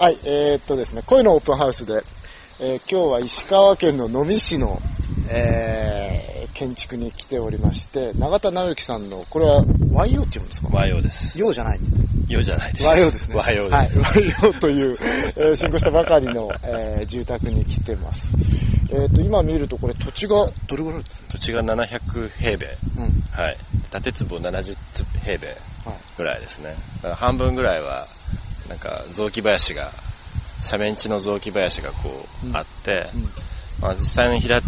はい、えー、っとですね、恋のオープンハウスで、えー今日は石川県の能美市の、えー建築に来ておりまして、永田直之さんの、これは YO って言うんですか？和洋です。洋じゃない洋じゃないです。和洋ですね。和洋です。はい、和洋という、えー新興したばかりの、えー住宅に来てます。えっ、と、今見るとこれ土地がどれぐらい？土地が700平米。うん。はい。建坪70平米はい。ぐらいですね。だから半分ぐらいは、なんか雑木林が、斜面地の雑木林がこう、うんあって、うんまあ実際の平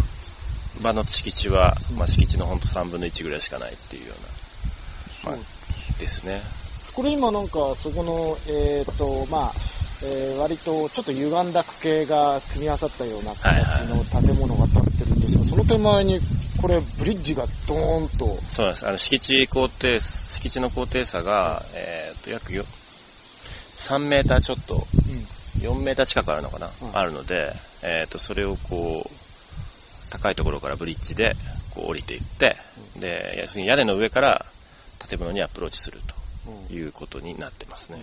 場の敷地は、まあ敷地のほんと3分の1ぐらいしかないっていうような、まあ、ですね。これ今なんかそこの、えっ、と、まあ、えー割とちょっと歪んだ区形が組み合わさったような形の建物が建ってるんですが、その手前にこれブリッジがドーンと、そうなんです。あの、敷地高低、敷地の高低差が、えっ、と、約よ3メーターちょっと、4メーター近くあるのかな、うん。あるので、えっ、と、それをこう、高いところからブリッジで、こう降りていって、で、要するに屋根の上から建物にアプローチするということになってますね。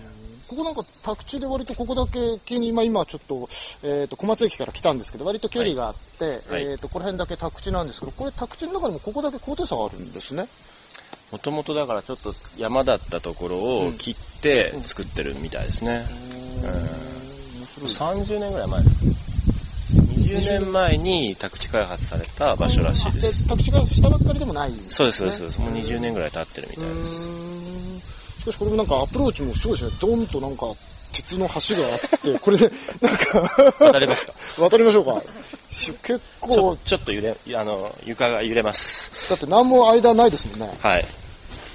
ここなんか宅地で割とここだけ気に、まあ、今ちょっと,、えー、と小松駅から来たんですけど割と距離があって、はい。えー、とこの辺だけ宅地なんですけどこれ宅地の中でもここだけ高低差があるんですねもともとだからちょっと山だったところを切って作ってるみたいですね。うん、30年ぐらい前。20年前に宅地開発された場所らしいです。宅地が下ばっかりでもないんそうです、そうです。ねそうですもう20年ぐらい経ってるみたういです。しかしこれもなんかアプローチもすごいですねドンとなんか鉄の橋があって これでなんか渡れますか 渡りましょうかし結ち構ょちょっと揺れ、あの、床が揺れます。だって何も間ないですもんねはい。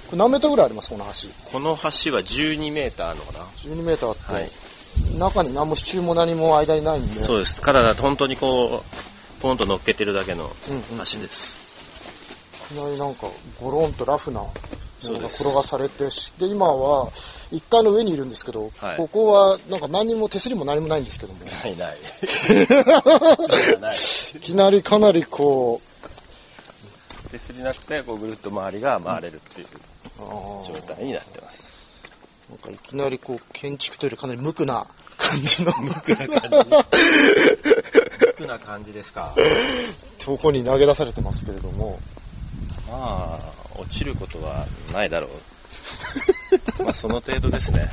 これ何メーターぐらいありますこの橋？この橋は12メーターあるのかな？12メーターあって、はい。中に何も支柱も何も間にないんでそうです。ただ、本当にこう、ポンと乗っけてるだけのうんうん橋です。いきなりなんかゴロンとラフなものが転がされてで今は1階の上にいるんですけど、はい。ここはなんか何も手すりも何もないんですけども。ない ない。ない。い。きなりかなりこ手すりなくて、こうぐるっと周りが回れるっていう。うあー状態になってます。なんかいきなりこう建築というよりかなり無垢な感じの無垢な感楽な感じですか？じとこに投げ出されてますけれどもまあ、落ちることはないだろう。まあ、その程度ですね。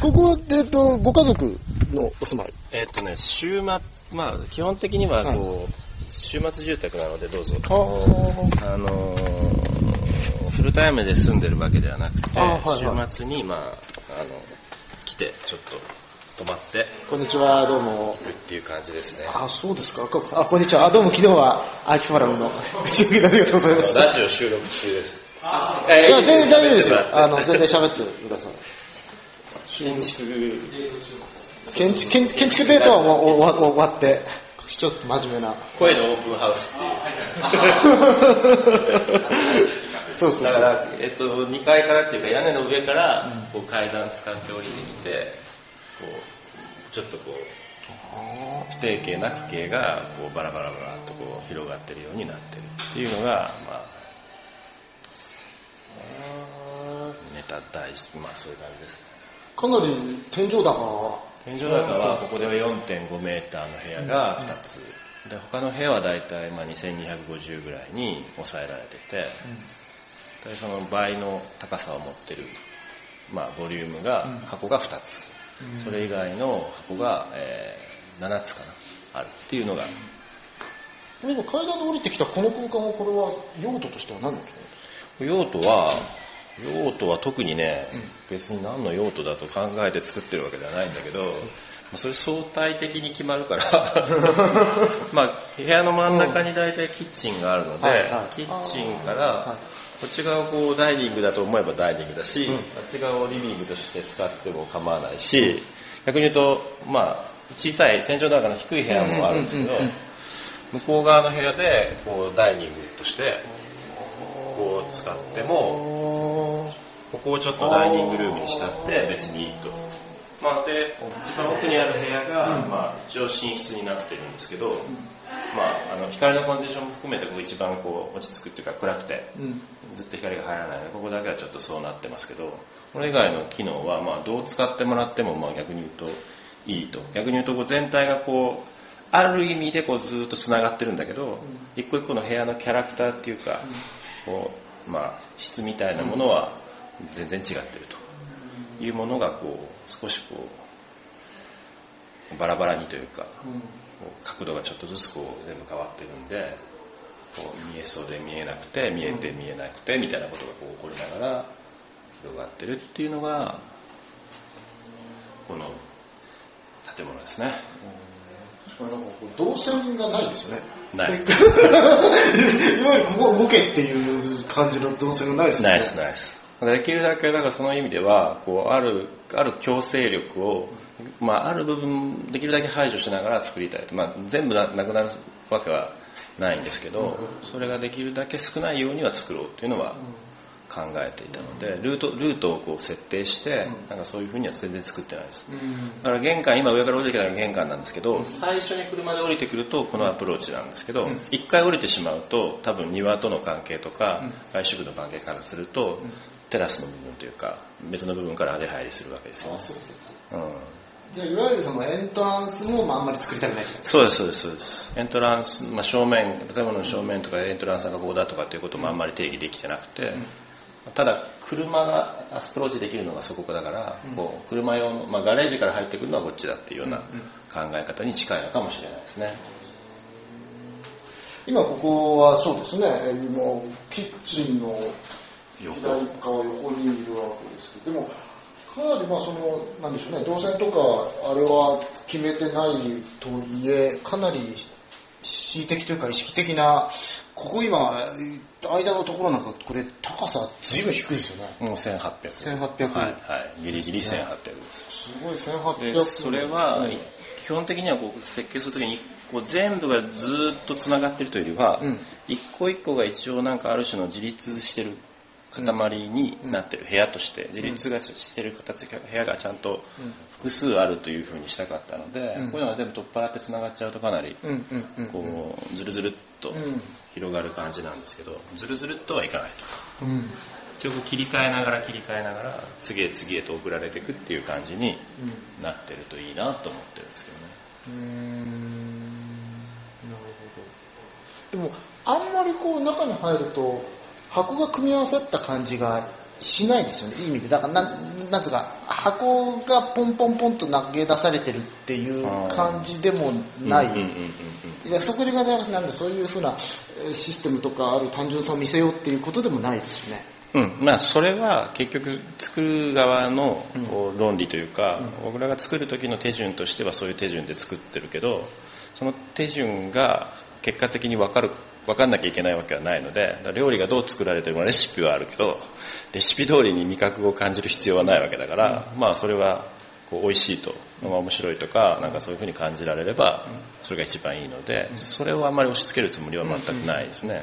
ここは、えっとご家族のお住まい？えっとね、週末、まあ、基本的にはこう、週末住宅なのでどうぞ。あのーフルタイムで住んでるわけではなくて、あはいはい週末に、まあ、あの、来て、ちょっと泊まってこんにちはどうもるっていう感じですね。あそうですかこあこんにちはあどうも昨日はアキファラムの打ち上げでありがとうございましたラジオ収録中です。いや、全然大丈夫ですよ。あの、の、全然喋ってください。建築、建築、建建築デートはもう終わって、ちょっと真面目な。声のオープンハウスっていう。そうそうだから、えっと、2階からっていうか屋根の上からこう階段使って降りてきて、こう、ちょっとこう、不定形な区形がこうバラバラバラっとこう広がってるようになってるっていうのが、まあ、ネタ大事、まあそういう感じです。かなり天井高天井高はここでは4.5メーターの部屋が2つ。で、他の部屋はだいたいまあ2250ぐらいに抑えられてて、でその倍の高さを持ってる、まあ、ボリュームが、箱が2つ。それ以外の箱が、えー7つかな、あるっていうのが、これ今階段で降りてきたこの空間はこれは用途としては何なんですか用途は、用途は特にね、別に何の用途だと考えて作ってるわけではないんだけど、それ相対的に決まるから、まあ、部屋の真ん中に大体キッチンがあるので、キッチンから、こっち側をこうダイニングだと思えばダイニングだし、あっち側をリビングとして使っても構わないし、逆に言うと、まあ、小さい天井高の低い部屋もあるんですけど、向こう側の部屋でこうダイニングとしてこう使ってもここをちょっとダイニングルームにしたって別にいいと。まあ、で一番奥にある部屋が、まあ、一応寝室になってるんですけど、まあ、あの光のコンディションも含めてここ一番こう落ち着くっていうか暗くて、ずっと光が入らないのでここだけはちょっとそうなってますけどこれ以外の機能はまあどう使ってもらってもまあ逆に言うといいと。逆に言うとこう全体がこうある意味でこうずっとつながってるんだけど、一個一個の部屋のキャラクターっていうか、こうまあ、質みたいなものは全然違ってるというものがこう少しこうバラバラにというか、角度がちょっとずつこう全部変わってるんでこう見えそうで見えなくて見えて見えなくてみたいなことがこう起こりながら広がってるっていうのがこの建物ですね。なんかこう動線がないですよね。ない。いわゆるここ動けっていう感じの動線がないですよね。ないです、ないです。できるだけ、だからその意味では、こう、ある、ある強制力を、まあ、ある部分、できるだけ排除しながら作りたいと。まあ、全部ななくなるわけはないんですけど、それができるだけ少ないようには作ろうっていうのは、考えていたのでルートルートをこう設定して、なんかそういうふうには全然作ってないです、だから玄関今上から降りてきたのが玄関なんですけど、最初に車で降りてくるとこのアプローチなんですけど一、回降りてしまうと多分庭との関係とか、外宿の関係からすると、テラスの部分というか別の部分から出入りするわけですよね。じゃあいわゆるそのエントランスもまああんまり作りたくないそうですそうですそうです。エントランス、まあ、正面建物の正面とかエントランスがここだとかっていうこともあんまり定義できてなくて、ただ車がアプローチできるのがそこだから、うん、こう車用の、まあ、ガレージから入ってくるのはこっちだっていうような考え方に近いのかもしれないですね、今ここはそうですね。今キッチンの左側横。にいるわけですけどでもかなりまあそのなんでしょうね動線とかあれは決めてないといえかなり恣意的というか意識的なここ今間のところなんかこれ高さずいぶん低いですよね。もう1800 1800はい、はい、ギリギリ1800ですすごい1800でそれは基本的にはこう設計するときにこう全部がずっとつながってるというよりは、うん、一個一個が一応なんかある種の自立してる塊になってる部屋として自立がしてる形部屋がちゃんと複数あるというふうにしたかったので、こういうのが全部取っ払ってつながっちゃうとかなりこうずるずるっと広がる感じなんですけどずるずるっとはいかないと。一応切り替えながら切り替えながら次へ次へと送られていくっていう感じになってるといいなと思ってるんですけどね。うん。なるほど。でもあんまりこう中に入ると箱が組み合わさった感じがしないですよね。いい意味で。だからなんなんつうか箱がポンポンポンと投げ出されてるっていう感じでもない。そこでがなんでそういうふうなシステムとかある単純さを見せようっていうことでもないですよね。うん。まあ、それは結局作る側の論理というか、うん、僕らが作る時の手順としてはそういう手順で作ってるけどその手順が結果的に分かる分かんなきゃいけないわけはないので料理がどう作られてるかレシピはあるけどレシピ通りに味覚を感じる必要はないわけだから、まあそれはこう美味しいと、まあ、面白いとかなんかそういうふうに感じられればそれが一番いいのでそれをあんまり押し付けるつもりは全くないですね。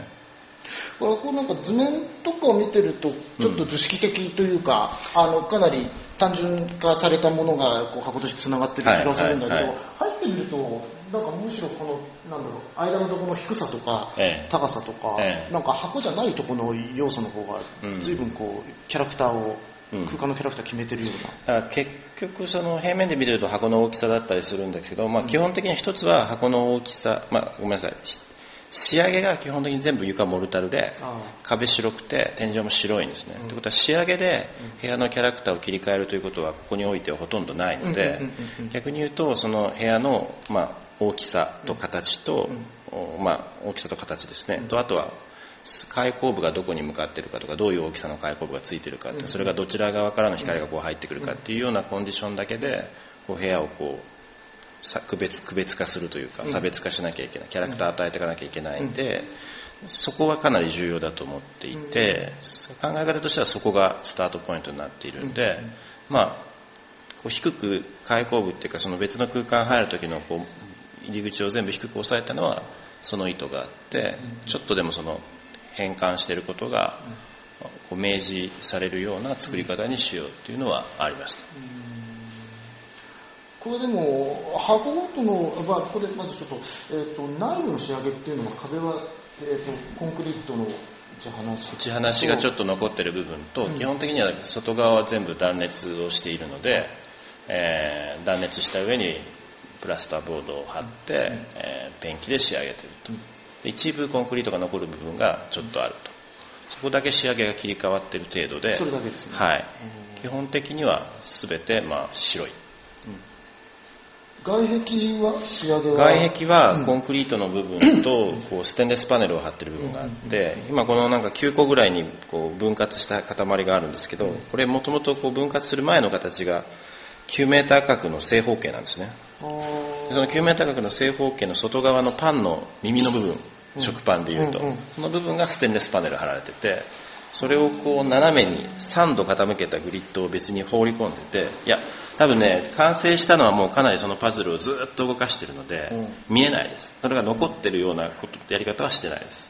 これこうなんか図面とかを見てるとちょっと図式的というか、うん、あのかなり単純化されたものがこう箱としてつながってる気がするんだけど、入ってみるとなんかむしろこのなんだろう間のところの低さとか、ええ、高さとか、え、なんか箱じゃないところの要素の方が随分こうキャラクターを、うん、空間のキャラクター決めてるような。だから結局その平面で見てると箱の大きさだったりするんですけど、まあ、基本的に一つは箱の大きさ、まあ、ごめんなさい。仕上げが基本的に全部床モルタルで壁白くて天井も白いんですね。と、うん、いうことは仕上げで部屋のキャラクターを切り替えるということはここにおいてはほとんどないので逆に言うとその部屋の、まあ、大きさと形と、まあ、大きさと形ですね、とあとは開口部がどこに向かっているかとかどういう大きさの開口部がついているかそれがどちら側からの光がこう入ってくるかっていうようなコンディションだけでこう部屋をこう区別区別化するというか差別化しなきゃいけないキャラクター与えていかなきゃいけないんでそこはかなり重要だと思っていて考え方としてはそこがスタートポイントになっているんでまあこう低く開口部っていうかその別の空間入る時のこう入り口を全部低く抑えたのはその意図があって、ちょっとでもその変換していることがこう明示されるような作り方にしようっていうのはありました。これでも箱ごとの、まあ、これまずちょっと,、えーと、内部の仕上げっていうのは壁は、えーと、コンクリートの打ち放し打ち放しがちょっと残ってる部分と、うん、基本的には外側は全部断熱をしているので、えー、断熱した上にプラスターボードを貼って、うん、えー、ペンキで仕上げてると、うん、一部コンクリートが残る部分がちょっとあると。そこだけ仕上げが切り替わってる程度でそれだけですね。はい。基本的には全てまあ白い。外壁は仕上げは？外壁はコンクリートの部分とこうステンレスパネルを貼ってる部分があって今このなんか9個ぐらいにこう分割した塊があるんですけどこれもともと分割する前の形が9メーター角の正方形なんですねその9メーター角の正方形の外側のパンの耳の部分食パンでいうとその部分がステンレスパネル貼られててそれをこう斜めに3度傾けたグリッドを別に放り込んでていや多分ね完成したのはもうかなりそのパズルをずっと動かしてるので、見えないです。それが残ってるようなことやり方はしてないです、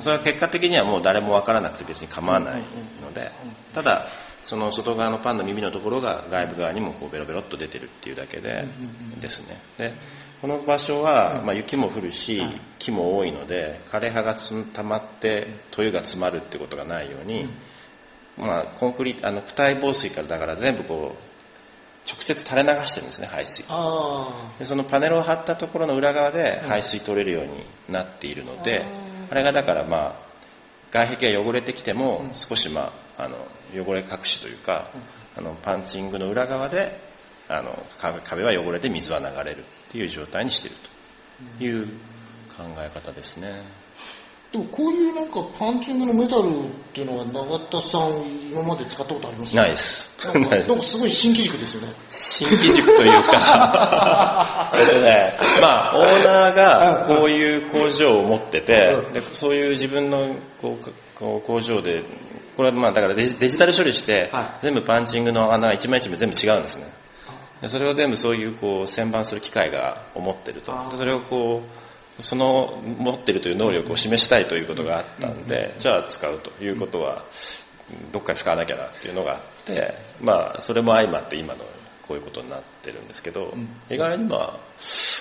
それは結果的にはもう誰も分からなくて別に構わないので、ただその外側のパンの耳のところが外部側にもこうベロベロっと出てるっていうだけでですね。でこの場所は、まあ、雪も降るし木も多いので枯れ葉が溜まって塗油が詰まるってことがないように、まあ、コンクリートあの躯体防水からだから全部こう直接垂れ流してるんですね排水。でそのパネルを貼ったところの裏側で排水取れるようになっているので、あれがだからまあ外壁が汚れてきても少しまああの汚れ隠しというか、あのパンチングの裏側であの壁は汚れて水は流れるっていう状態にしていると。いう考え方ですね。でもこういうなんかパンチングのメダルっていうのは永田さん今まで使ったことあります？ないです。なんかす。ごい新機軸ですよね。新機軸というか。えっとねまあオーナーがこういう工場を持ってて、でそういう自分のこうこう工場でこれはまあだからデジデジタル処理して、全部パンチングの穴一枚一枚全部違うんですね。でそれを全部そういうこう旋盤する機械が思ってると。それをこうその持ってるという能力を示したいということがあったんで、じゃあ使うということはどっかで使わなきゃなっていうのがあってまあそれも相まって今のこういうことになってるんですけど、意外にまあ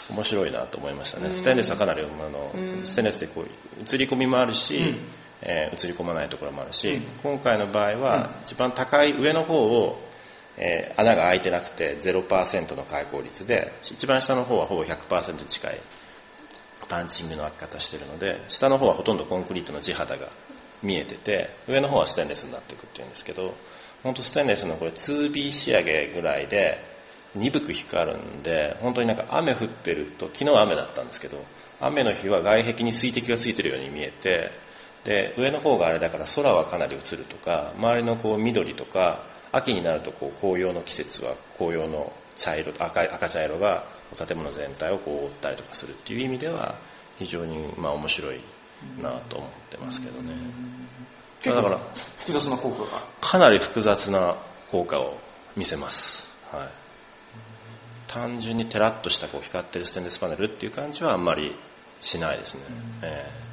面白いなと思いましたね、ステンレスはかなりあの、ステンレスでこう映り込みもあるし、えー、映り込まないところもあるし、今回の場合は一番高い上の方をえー、穴が開いてなくて0%の開口率で一番下の方はほぼ100%近いパンチングの開き方してるので下の方はほとんどコンクリートの地肌が見えてて上の方はステンレスになっていくっていうんですけど本当ステンレスのこれ 2B 仕上げぐらいで鈍く光るんで本当になんか雨降ってると昨日は雨だったんですけど雨の日は外壁に水滴がついてるように見えてで上の方があれだから空はかなり映るとか周りのこう緑とか秋になるとこう紅葉の季節は紅葉の茶色赤赤茶色が建物全体をこう覆ったりとかするっていう意味では非常にまあ面白いなと思ってますけどね。だから複雑な効果がかなり複雑な効果を見せます。はい。単純にテラッとしたこう光ってるステンレスパネルっていう感じはあんまりしないですね。えー、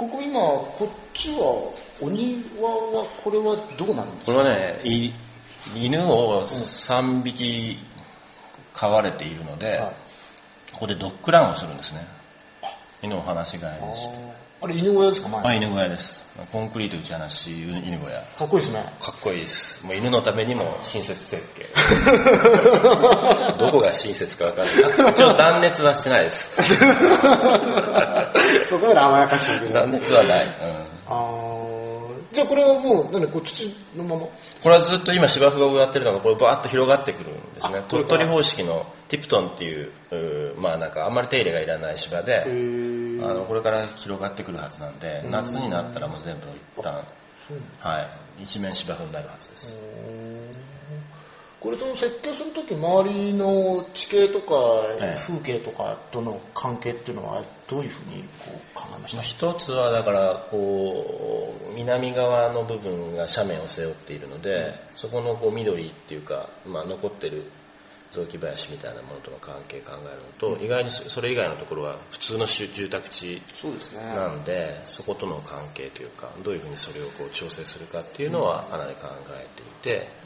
ここ今こっちはお庭はこれはどうなるんですか？これはね犬を3匹飼われているので、はい、ここでドッグランをするんですね。犬を放し飼いにしてあれ犬小屋ですか？前。あ犬小屋です。コンクリート打ち放し犬小屋。かっこいいですね。かっこいいです。もう犬のためにも親切設計。どこが親切か分かんない。一応断熱はしてないです。そこまで甘やかしい断熱はない、うん、ああじゃあこれはもう何こう土のまま？これはずっと今芝生が植わってるのがこれバーッと広がってくるんですね。鳥取方式のティプトンっていうまあなんかあんまり手入れがいらない芝であのこれから広がってくるはずなんで夏になったらもう全部一旦はい一面芝生になるはずです。これその設計する時周りの地形とか風景とかとの関係っていうのはどういうふうにこう考えました？一つはだからこう南側の部分が斜面を背負っているので、そこのこう緑っていうか、まあ、残ってる雑木林みたいなものとの関係考えるのと、意外にそれ以外のところは普通の住宅地なんでそことの関係というかどういうふうにそれをこう調整するかっていうのはかなり考えていて。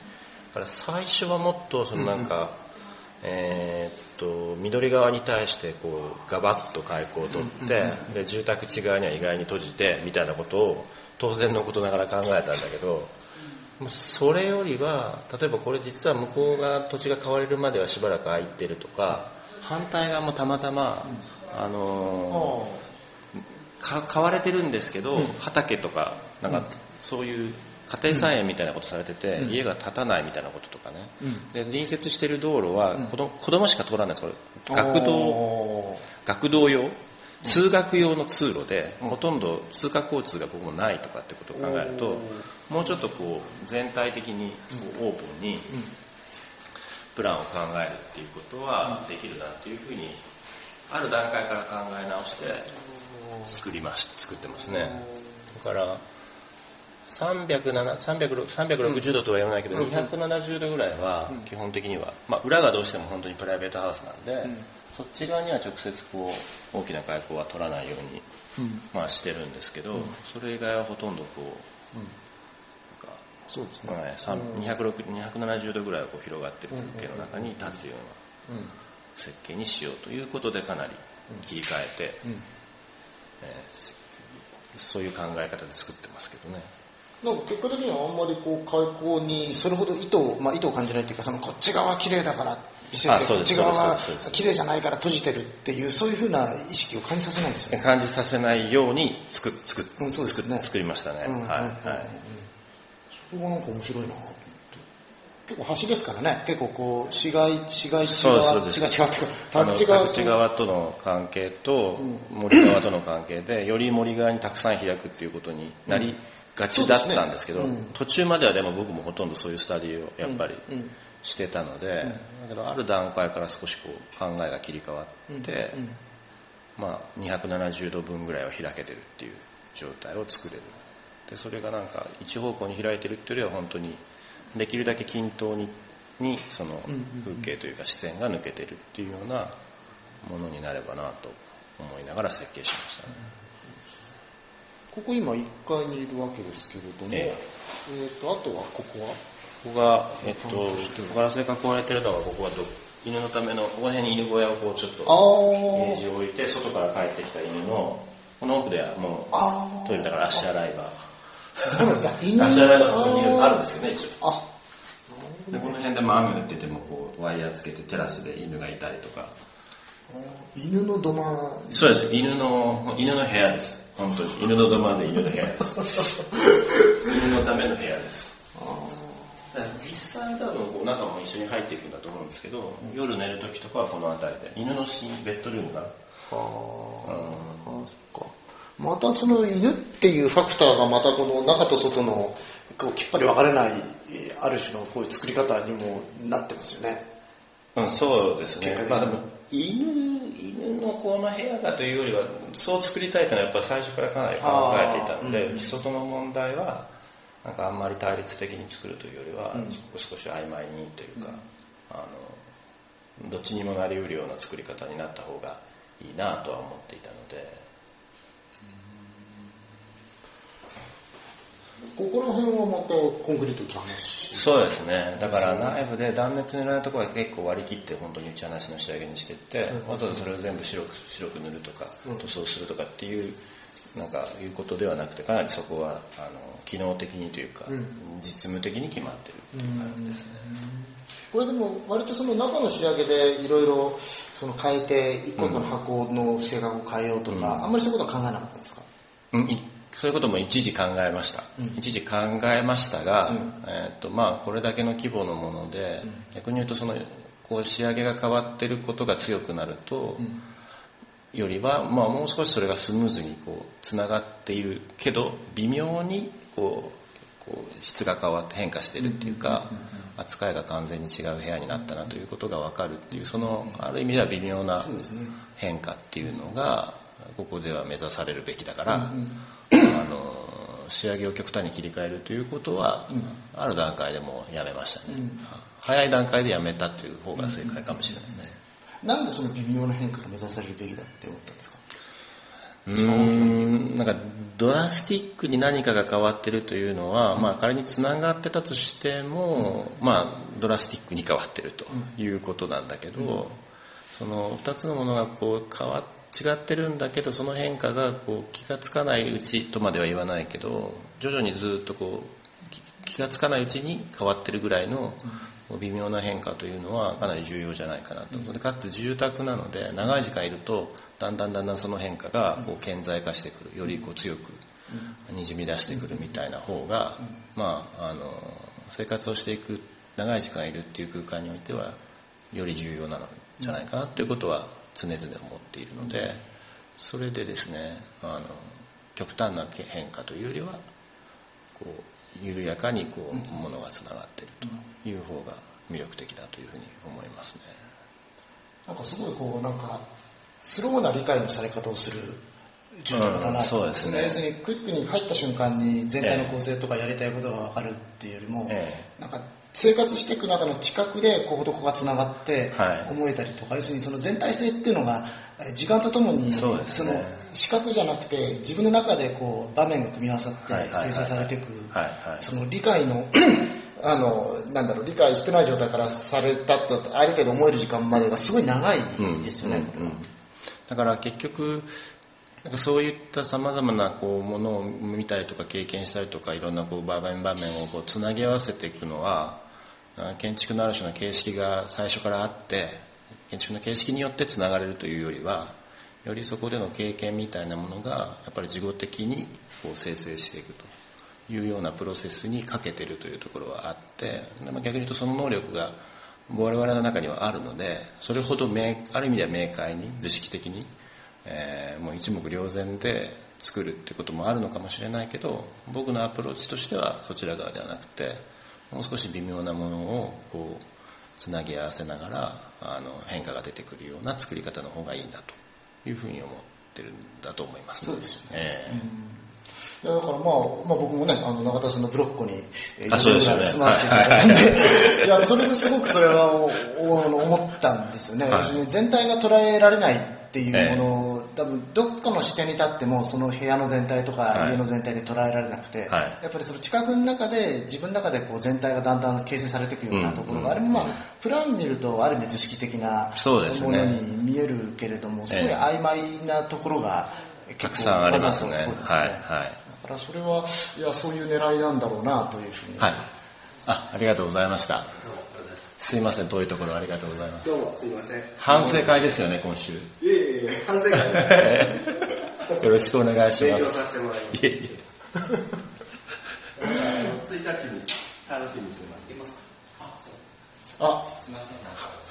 から最初はもっとそのなんか、えーっと緑側に対してこうガバッと開口を取って、で住宅地側には意外に閉じてみたいなことを当然のことながら考えたんだけどそれよりは例えばこれ実は向こうが土地が買われるまではしばらく空いてるとか反対側もたまたま、あのーか買われてるんですけど、畑とかなんかそういう家庭菜園みたいなことされてて、家が建たないみたいなこととかね、で隣接してる道路は子供,、子供しか通らないんですこれ。学童学童用通学用の通路で、ほとんど通学交通がここもないとかってことを考えるともうちょっとこう全体的にこうオープンにプランを考えるっていうことはできるなっていうふうにある段階から考え直して作りまし作ってますね。だから307 360 360度とは言わないけど、270度ぐらいは基本的には、まあ、裏がどうしても本当にプライベートハウスなんで、そっち側には直接こう大きな開口は取らないように、まあ、してるんですけど、それ以外はほとんどこう、なんかそうですね。はい、さん。260 270度ぐらいこう広がってる風景の中に立つような設計にしようということでかなり切り替えて、えーそういう考え方で作ってますけどね。なんか結果的にはあんまりこう開口にそれほど意図を、まあ、意図を感じないっていうかそのこっち側綺麗だから見せてこあそうですっち側はそうですそうです。綺麗じゃないから閉じてるっていうそういうふうな意識を感じさせない。んですよね。感じさせないように作作うんそうですね。作作りましたね、うんうんうんはいはい。そこがなんか面白いな結構橋ですからね。結構こう市街市街地そう側そうです。市街地側っていうか宅地側との関係と森側との関係でより森側にたくさん開くっていうことになりがちだったんですけど、途中まではでも僕もほとんどそういうスタディをやっぱりしてたので、だけどある段階から少しこう考えが切り替わって、まあ、270度分ぐらいは開けてるっていう状態を作れる。でそれがなんか一方向に開いてるっていうよりは本当にできるだけ均等ににその風景というか視線が抜けてるっていうようなものになればなと思いながら設計しましたね。ここ今1階にいるわけですけれども、え。えー、とあとはここは？ここが、えっと、ガラスで囲われてるのがここはど犬のためのここら辺に犬小屋をこうちょっとイメージを置いて外から帰ってきた犬のこの奥ではもあうトイレだから足洗い場。足洗い場そこにあるんですよね一応。あ。でこの辺でも雨降っててもこうワイヤーつけてテラスで犬がいたりとか。犬の土間。そうです。犬の犬の部屋です。本当に。犬の土間で犬の部屋です。犬のための部屋です実際多分こう中も一緒に入っていくんだと思うんですけど、夜寝る時とかはこの辺りで。犬の寝ベッドルームが。はあ、あそっか。またその犬っていうファクターがまたこの中と外のこうきっぱり分かれないえーある種のこういう作り方にもなってますよね。うん、そうですね。まあでも犬犬のこの部屋がというよりはそう作りたいというのはやっぱり最初からかなり考えていたので、うん内外の問題はなんかあんまり対立的に作るというよりは、うん。少し曖昧にというか、あのどっちにもなりうるような作り方になった方がいいなとは思っていたので。ここら辺はまたコンクリート打ち話。しそうですね。だから内部で断熱塗らないところは結構割り切って本当に打ち話の仕上げにしていって、わざわざそれを全部白く白く塗るとか塗装するとかっていうなんかいうことではなくてかなりそこはあの機能的にというか、実務的に決まってるっていう感じですね、これでも割とその中の仕上げでいろいろその変えて一個の箱の性格を変えようとか、あんまりそういうことは考えなかったんですか？うんいそういうことも一時考えました、一時考えましたが、えーっとまあ、これだけの規模のもので、逆に言うとそのこう仕上げが変わってることが強くなると、よりは、まあ、もう少しそれがスムーズにこうつながっているけど微妙にこうこう質が変わって変化してるっていうか、扱いが完全に違う部屋になったなということが分かるっていうそのある意味では微妙な変化っていうのがここでは目指されるべきだから、あの仕上げを極端に切り替えるということは、ある段階でもうやめましたね、早い段階でやめたという方が正解かもしれないね、なんでその微妙な変化が目指されるべきだって思ったんですか？うんなんかドラスティックに何かが変わってるというのは、うん、まあ、仮につながってたとしても、うん、まあ、ドラスティックに変わってるということなんだけど、うん、その2つのものがこう変わ違ってるんだけどその変化がこう気がつかないうちとまでは言わないけど徐々にずっとこう気がつかないうちに変わってるぐらいの微妙な変化というのはかなり重要じゃないかなと、でかつ住宅なので長い時間いるとだんだんだんだんその変化がこう顕在化してくるよりこう強くにじみ出してくるみたいな方が、まあ、あの生活をしていく長い時間いるっていう空間においてはより重要なのじゃないかなということは常々思っているのでそれでですねあの極端な変化というよりはこう緩やかにこうものがつながっているという方が魅力的だというふうに思いますね。なんかすごいこうなんかスローな理解のされ方をする授業だなと、うん、そうですね。要するにクイックに入った瞬間に全体の構成とかやりたいことが分かるっていうよりも、ええ、なんか生活していく中の近くでこことここがつながって思えたりとか、はい、要するにその全体性っていうのが時間とともにそ、ね,、の視覚じゃなくて自分の中でこう場面が組み合わさって生成されていく。その理解の あのなんだろう理解してない状態からされたとある程度思える時間までがすごい長いですよね。うんうんうん。だから結局なんかそういったさまざまなこうものを見たりとか経験したりとかいろんなこう場面場面をこうつなぎ合わせていくのは建築のある種の形式が最初からあって建築の形式によってつながれるというよりはよりそこでの経験みたいなものがやっぱり事後的にこう生成していくと。いうようなプロセスにかけてるというところはあって逆に言うとその能力が我々の中にはあるのでそれほどある意味では明快に図式的に、えー、もう一目瞭然で作るっていうこともあるのかもしれないけど僕のアプローチとしてはそちら側ではなくてもう少し微妙なものをこうつなぎ合わせながらあの変化が出てくるような作り方の方がいいんだと。いうふうに思ってるんだと思います、ね、そうですよね、えーいやだからまあ、まあ僕もね、あの、永田さんのブロッコに、えー、あ、そうですよね。住まわせていただいたんで、い。や、それですごくそれは思ったんですよね。はい、全体が捉えられないっていうものを、えー、多分どっかの視点に立っても、その部屋の全体とか家の全体で捉えられなくて、はい、やっぱりその近くの中で、自分の中でこう全体がだんだん形成されていくようなところが、うん、あれもまあ、プラン見るとある意味図式的なものに見えるけれども、す,、ごい曖昧なところがたくさんありますね。はい、はい。からそれはいやそういう狙いなんだろうなというふうに、はい、あありがとうございましたすいません遠いところありがとうございます。どうもすいません。反省会ですよね今週。いえいえ反省会よろしくお願いします。勉強させてもらいます。いえいえ。1日に楽しみにしてますいますあ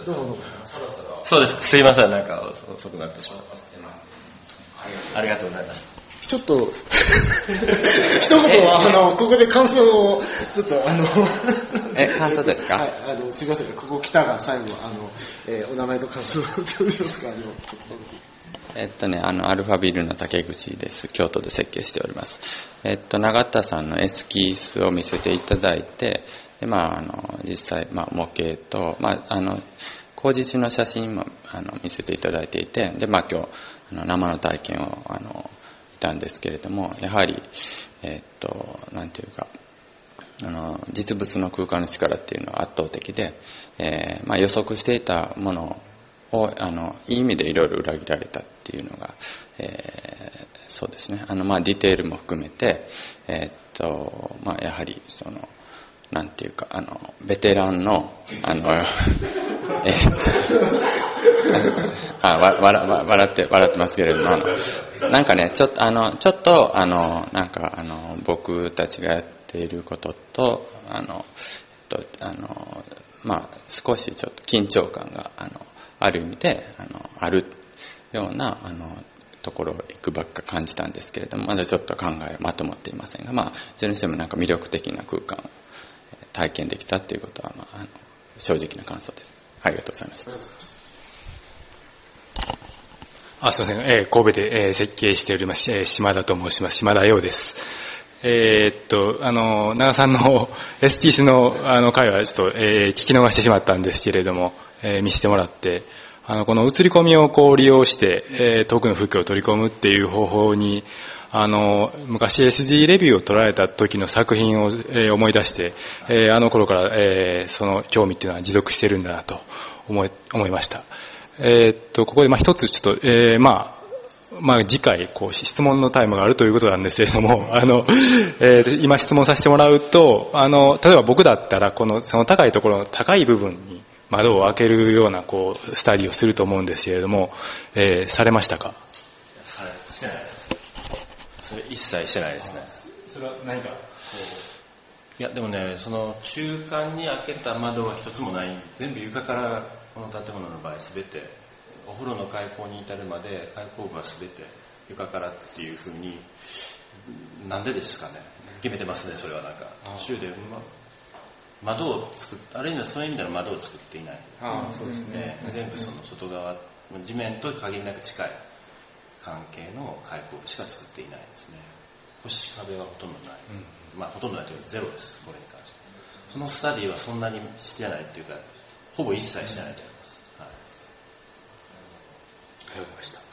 どうもどうもそうです。すいませんなんか遅くなってしまう。ありがとうございますちょっと一言は、あの、ここで感想を、ちょっと、あのえ、感想ですか？はい、あの、すいません、ここ来たが最後、あの、えー、お名前と感想をどうしますか、あの、えっとね、あの、アルファビルの竹口です。京都で設計しております。えっと、永田さんのエスキースを見せていただいて、で、まあ、あの、実際、まあ、模型と、まあ、あの、工事中の写真も、あの、見せていただいていて、で、まあ、今日、あの、生の体験を、あの、たんですけれども、やはり、えー、っと、なんていうか、あの、実物の空間の力っていうのは圧倒的で、えー、まあ予測していたものを、あの、いい意味でいろいろ裏切られたっていうのが、えー、そうですね。あの、まあディテールも含めて、えー、っと、まあやはり、その、なんていうか、あの、ベテランの、あの、えー、あ、わ、わ、笑って、笑ってますけれども、あの、なんかね、ちょっと、あの、ちょっと、あの、なんか、あの、僕たちがやっていることと、あの、えっと、あの、まあ、少しちょっと緊張感が、あの、ある意味で、あの、あるような、あの、ところをいくばっか感じたんですけれども、まだちょっと考えまとまっていませんが、まあ、いずれにしてもなんか魅力的な空間を体験できたっていうことは、まあ、あの正直な感想です。ありがとうございます。あすみません、えー、神戸で、えー、設計しております、えー、島田と申します。島田洋です。えー、っと、あの、長さんの STS のあの会はちょっと、えー、聞き逃してしまったんですけれども、えー見せてもらって、あの、この映り込みをこう利用して、えー遠くの風景を取り込むっていう方法に、あの、昔 SD レビューを取られた時の作品を、えー思い出して、えーあの頃から、えーその興味っていうのは持続してるんだなと思い、思いました。えーっと、ここでまあ一つちょっと、えーまあ、まあ、次回、こう、質問のタイムがあるということなんですけれども、あの、えーと今質問させてもらうと、あの、例えば僕だったら、この、その高いところの高い部分に窓を開けるような、こう、スタディをすると思うんですけれども、えーされましたか？さしてないです。それ一切してないですね。それは何か、いやでもねその中間に開けた窓は一つもない。全部床からこの建物の場合全てお風呂の開口に至るまで開口部は全て床からっていうふうになんでですかね。決めてますねそれはなんか。途中で、ま、窓を作っある意味ではそういう意味での窓を作っていない。ああ、そうですね、全部その外側地面と限りなく近い関係の開口部しか作っていないですね。星壁はほとんどない、まあほとんどないというかゼロですこれに関して。そのスタディはそんなにしてないっていうかほぼ一切してないと思います、はいありがとうございました。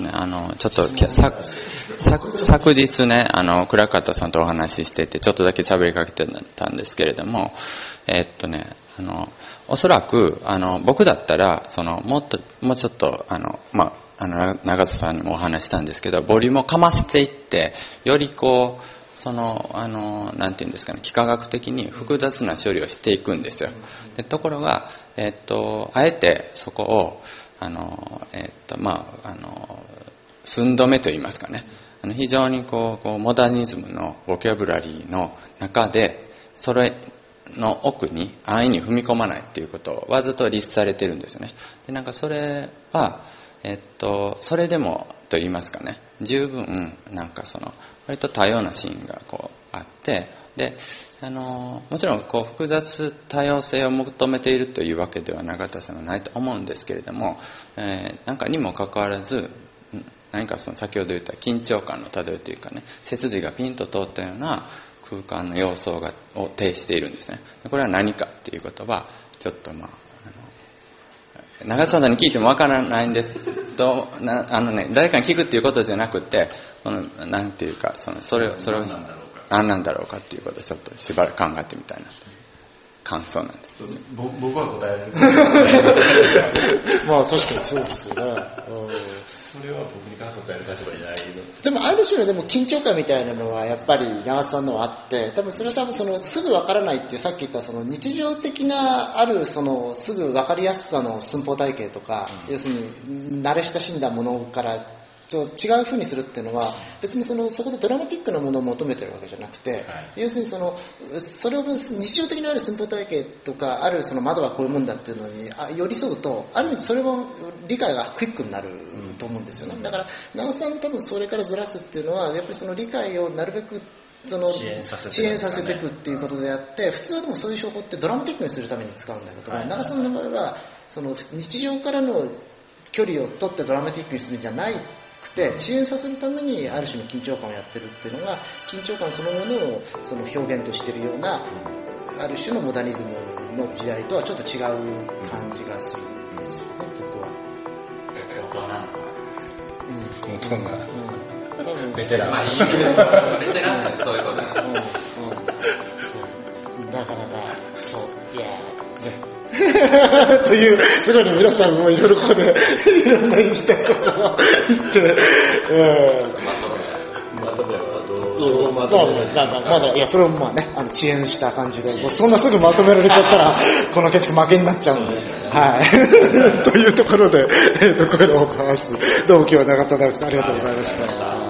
ね、あの、ちょっとさ、さ、昨日ね、あの、倉方さんとお話ししてて、ちょっとだけ喋りかけてたんですけれども、えっとね、あの、おそらく、あの、僕だったら、その、もっと、もうちょっと、あの、まあ、あの、長田さんにもお話したんですけど、ボリュームをかませていって、よりこう、その、あの、なんていうんですかね、幾何学的に複雑な処理をしていくんですよ。でところが、えっと、あえてそこを、あの、えっと、まあ、あの、寸止めと言いますかね。あの非常にこう、こうモダニズムのボキャブラリーの中で、それの奥に安易に踏み込まないっていうことをわざと律されてるんですよね。で、なんかそれは、えっと、それでもと言いますかね、十分、なんかその、割と多様なシーンがこうあって、で、あの、もちろんこう複雑多様性を求めているというわけでは永田さんはないと思うんですけれども、えーなんかにもかかわらず、何かその先ほど言った緊張感の漂うというかね、背筋がピンと通ったような空間の様相がを呈しているんですね。これは何かっていうことは、ちょっとまあ、あの長澤さんに聞いてもわからないんですと、なあのね、誰かに聞くっていうことじゃなくて、このなんていうか、そのそれを、それを、何なんだろうか。っていうことをちょっとしばらく考えてみたいな感想なんです。ぼ僕は答える。まあ確かにそうですよね。うん。それは僕に答える立場にないでもある種のでも緊張感みたいなのはやっぱり長瀬さんのはあって多分それは多分そのすぐ分からないっていうさっき言ったその日常的なあるそのすぐ分かりやすさの寸法体系とか、要するに慣れ親しんだものからちょっと違う風にするっていうのは別にそのそこでドラマティックなものを求めてるわけじゃなくて、要するにそのそれを日常的にある寸法体系とかあるその窓はこういうもんだっていうのにあ寄り添うとある意味それも理解がクイックになると思うんですよね、だから長瀬さん多分それからずらすっていうのはやっぱりその理解をなるべくその遅延させて遅延させていくっていうことであって普通はでもそういう証拠ってドラマティックにするために使うんだけど、はい。長瀬さんの場合はその日常からの距離を取ってドラマティックにするんじゃないくて遅延させるためにある種の緊張感をやってるっていうのが緊張感そのものをその表現としてるようなある種のモダニズムの時代とはちょっと違う感じがするんですよね僕は。もうそんな、うん、多分ベテラン。まあいいけど、ベテラン。そういうことなん。うん。うん。そう。なかなかそう。いやね というすごいね皆さんもいろいろここで いろんな言いたいことを言ってうん。まとめはどういやまあまとめまあまあまだいやそれもまあねあの遅延した感じでもうそんなすぐまとめられちゃったらこの建築負けになっちゃうんではいというところで、えーとこれをお話すどうも今日は長田直樹さんありがとうございました